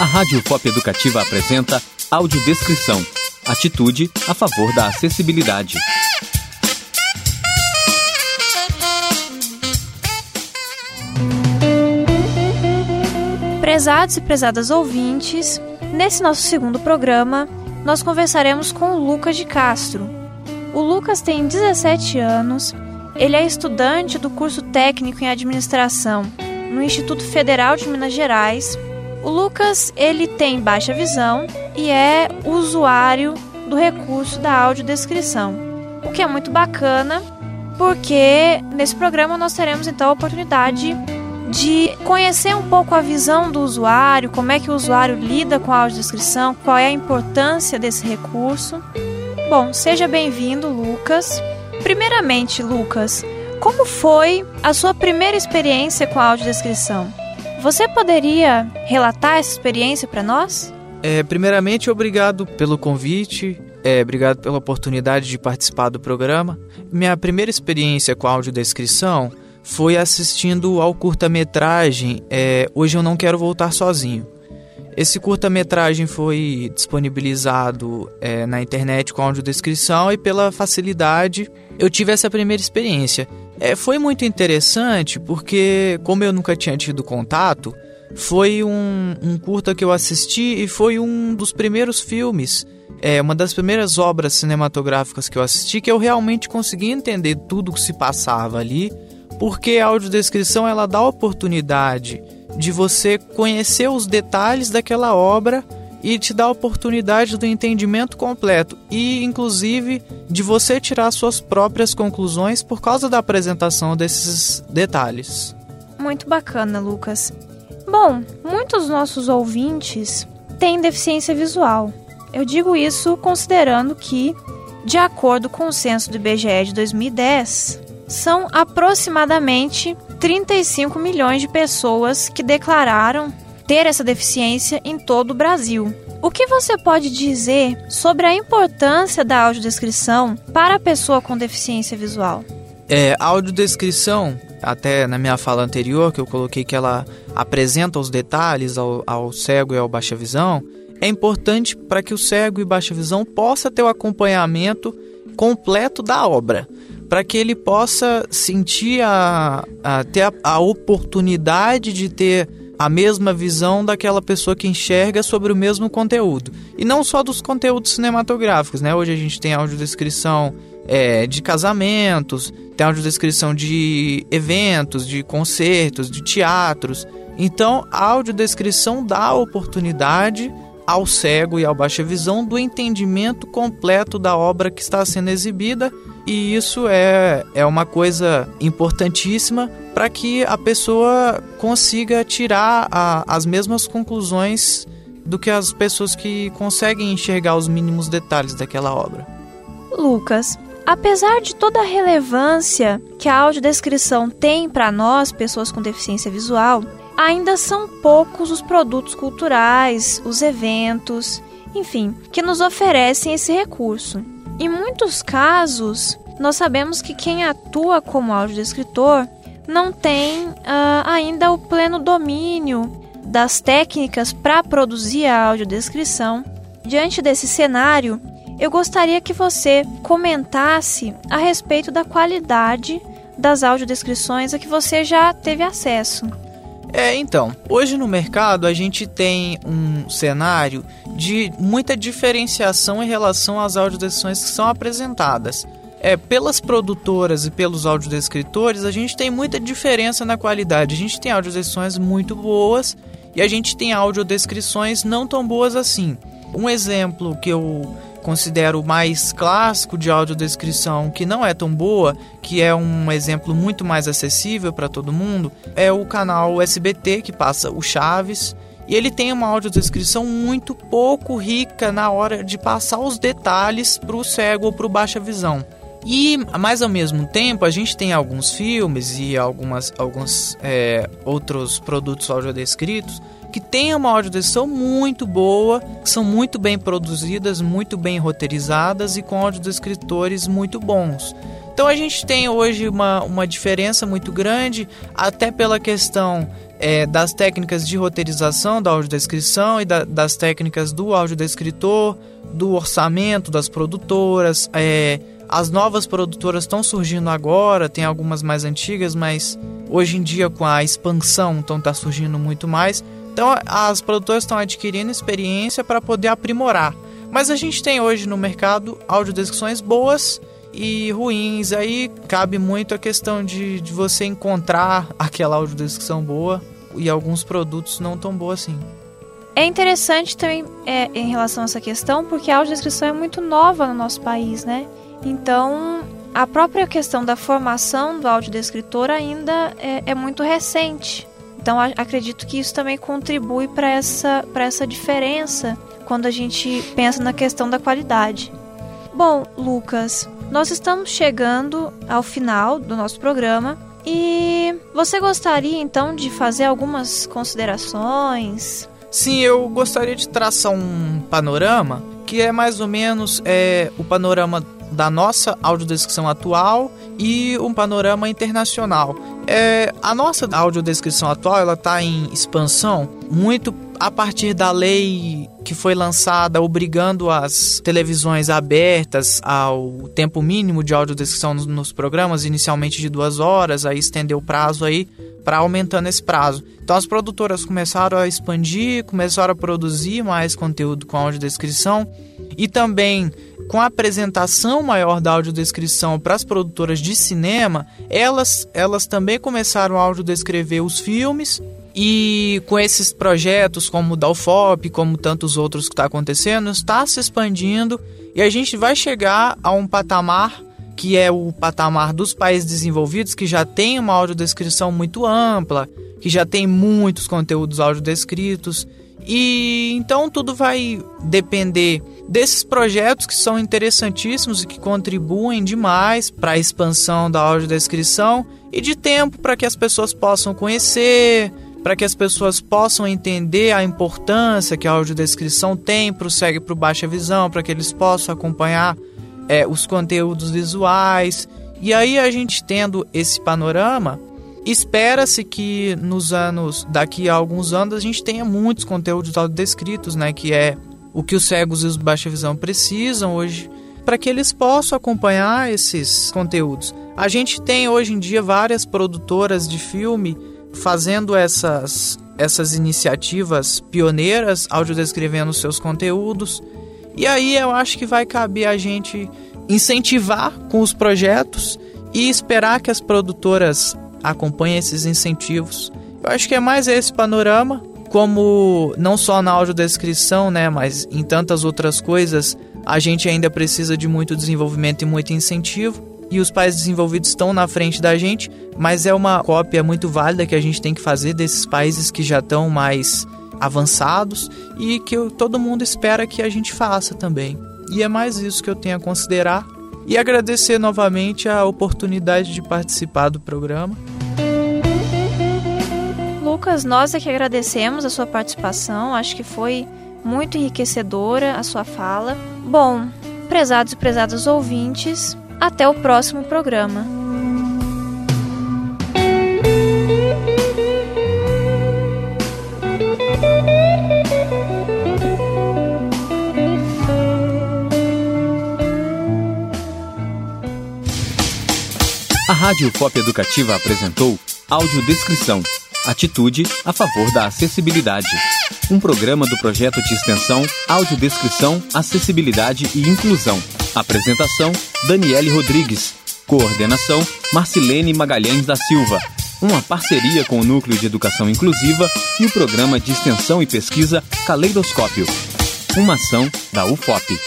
A Rádio Pop Educativa apresenta Audiodescrição. Atitude a favor da acessibilidade. Prezados e prezadas ouvintes, nesse nosso segundo programa, nós conversaremos com o Lucas de Castro. O Lucas tem 17 anos, ele é estudante do curso técnico em administração no Instituto Federal de Minas Gerais o Lucas, ele tem baixa visão e é usuário do recurso da audiodescrição, o que é muito bacana, porque nesse programa nós teremos então a oportunidade de conhecer um pouco a visão do usuário, como é que o usuário lida com a audiodescrição, qual é a importância desse recurso. Bom, seja bem-vindo, Lucas. Primeiramente, Lucas, como foi a sua primeira experiência com a audiodescrição? Você poderia relatar essa experiência para nós? É, primeiramente, obrigado pelo convite, é, obrigado pela oportunidade de participar do programa. Minha primeira experiência com a audiodescrição foi assistindo ao curta-metragem é, Hoje Eu Não Quero Voltar Sozinho. Esse curta-metragem foi disponibilizado é, na internet com audiodescrição e pela facilidade eu tive essa primeira experiência. É, foi muito interessante porque, como eu nunca tinha tido contato, foi um, um curta que eu assisti e foi um dos primeiros filmes, é uma das primeiras obras cinematográficas que eu assisti que eu realmente consegui entender tudo o que se passava ali, porque a audiodescrição ela dá a oportunidade de você conhecer os detalhes daquela obra e te dá a oportunidade do entendimento completo e, inclusive, de você tirar suas próprias conclusões por causa da apresentação desses detalhes. Muito bacana, Lucas. Bom, muitos nossos ouvintes têm deficiência visual. Eu digo isso considerando que, de acordo com o censo do IBGE de 2010, são aproximadamente 35 milhões de pessoas que declararam ter essa deficiência em todo o Brasil. O que você pode dizer sobre a importância da audiodescrição para a pessoa com deficiência visual? É, a audiodescrição, até na minha fala anterior, que eu coloquei que ela apresenta os detalhes ao, ao cego e ao baixa visão, é importante para que o cego e baixa visão possa ter o acompanhamento completo da obra, para que ele possa sentir a, a ter a, a oportunidade de ter a mesma visão daquela pessoa que enxerga sobre o mesmo conteúdo. E não só dos conteúdos cinematográficos, né? Hoje a gente tem audiodescrição é, de casamentos, tem audiodescrição de eventos, de concertos, de teatros. Então, a audiodescrição dá a oportunidade ao cego e ao baixa visão do entendimento completo da obra que está sendo exibida e isso é, é uma coisa importantíssima para que a pessoa consiga tirar a, as mesmas conclusões do que as pessoas que conseguem enxergar os mínimos detalhes daquela obra. Lucas, apesar de toda a relevância que a audiodescrição tem para nós, pessoas com deficiência visual, ainda são poucos os produtos culturais, os eventos, enfim, que nos oferecem esse recurso. Em muitos casos, nós sabemos que quem atua como audiodescritor não tem uh, ainda o pleno domínio das técnicas para produzir a audiodescrição. Diante desse cenário, eu gostaria que você comentasse a respeito da qualidade das audiodescrições a que você já teve acesso. É, então, hoje no mercado a gente tem um cenário de muita diferenciação em relação às audiodescrições que são apresentadas. É, pelas produtoras e pelos audiodescritores, a gente tem muita diferença na qualidade. A gente tem audiodescrições muito boas e a gente tem audiodescrições não tão boas assim. Um exemplo que eu considero mais clássico de audiodescrição, que não é tão boa, que é um exemplo muito mais acessível para todo mundo, é o canal SBT que passa o Chaves. E ele tem uma audiodescrição muito pouco rica na hora de passar os detalhes para o cego ou para o baixa visão. E, mais ao mesmo tempo, a gente tem alguns filmes e algumas, alguns é, outros produtos audiodescritos que têm uma audiodescrição muito boa, que são muito bem produzidas, muito bem roteirizadas e com audiodescritores muito bons. Então a gente tem hoje uma, uma diferença muito grande, até pela questão é, das técnicas de roteirização da audiodescrição e da, das técnicas do audiodescritor, do orçamento das produtoras. É, as novas produtoras estão surgindo agora, tem algumas mais antigas, mas hoje em dia com a expansão então está surgindo muito mais. Então as produtoras estão adquirindo experiência para poder aprimorar. Mas a gente tem hoje no mercado audiodescrições boas e ruins. Aí cabe muito a questão de, de você encontrar aquela audiodescrição boa e alguns produtos não tão boa assim. É interessante também é, em relação a essa questão, porque a audiodescrição é muito nova no nosso país, né? Então, a própria questão da formação do audiodescritor ainda é, é muito recente. Então, acredito que isso também contribui para essa, essa diferença quando a gente pensa na questão da qualidade. Bom, Lucas, nós estamos chegando ao final do nosso programa e você gostaria então de fazer algumas considerações? Sim, eu gostaria de traçar um panorama que é mais ou menos é, o panorama da nossa audiodescrição atual e um panorama internacional. É, a nossa audiodescrição atual ela está em expansão muito a partir da lei que foi lançada obrigando as televisões abertas ao tempo mínimo de audiodescrição nos, nos programas, inicialmente de duas horas, aí estendeu o prazo aí para aumentando esse prazo. Então as produtoras começaram a expandir, começaram a produzir mais conteúdo com audiodescrição e também com a apresentação maior da audiodescrição para as produtoras de cinema, elas, elas também começaram a audiodescrever os filmes e com esses projetos como o da UFOP, como tantos outros que está acontecendo, está se expandindo e a gente vai chegar a um patamar que é o patamar dos países desenvolvidos que já tem uma audiodescrição muito ampla, que já tem muitos conteúdos audiodescritos. E então tudo vai depender desses projetos que são interessantíssimos e que contribuem demais para a expansão da audiodescrição e de tempo para que as pessoas possam conhecer, para que as pessoas possam entender a importância que a audiodescrição tem para o cego e para o baixa visão, para que eles possam acompanhar é, os conteúdos visuais. E aí a gente tendo esse panorama, espera-se que nos anos, daqui a alguns anos, a gente tenha muitos conteúdos audiodescritos, né, que é o que os cegos e os baixa visão precisam hoje para que eles possam acompanhar esses conteúdos. A gente tem hoje em dia várias produtoras de filme fazendo essas, essas iniciativas pioneiras, audiodescrevendo seus conteúdos. E aí eu acho que vai caber a gente incentivar com os projetos e esperar que as produtoras acompanhem esses incentivos. Eu acho que é mais esse panorama, como não só na audiodescrição, né, mas em tantas outras coisas, a gente ainda precisa de muito desenvolvimento e muito incentivo e os países desenvolvidos estão na frente da gente, mas é uma cópia muito válida que a gente tem que fazer desses países que já estão mais avançados e que eu, todo mundo espera que a gente faça também. E é mais isso que eu tenho a considerar e agradecer novamente a oportunidade de participar do programa. Lucas, nós é que agradecemos a sua participação, acho que foi muito enriquecedora a sua fala. Bom, prezados e prezadas ouvintes, até o próximo programa. A Rádio Pop Educativa apresentou Audiodescrição Atitude a favor da acessibilidade. Um programa do projeto de extensão Audiodescrição, Acessibilidade e Inclusão. Apresentação: Daniele Rodrigues. Coordenação: Marcilene Magalhães da Silva. Uma parceria com o Núcleo de Educação Inclusiva e o Programa de Extensão e Pesquisa Caleidoscópio. Uma ação da UFOP.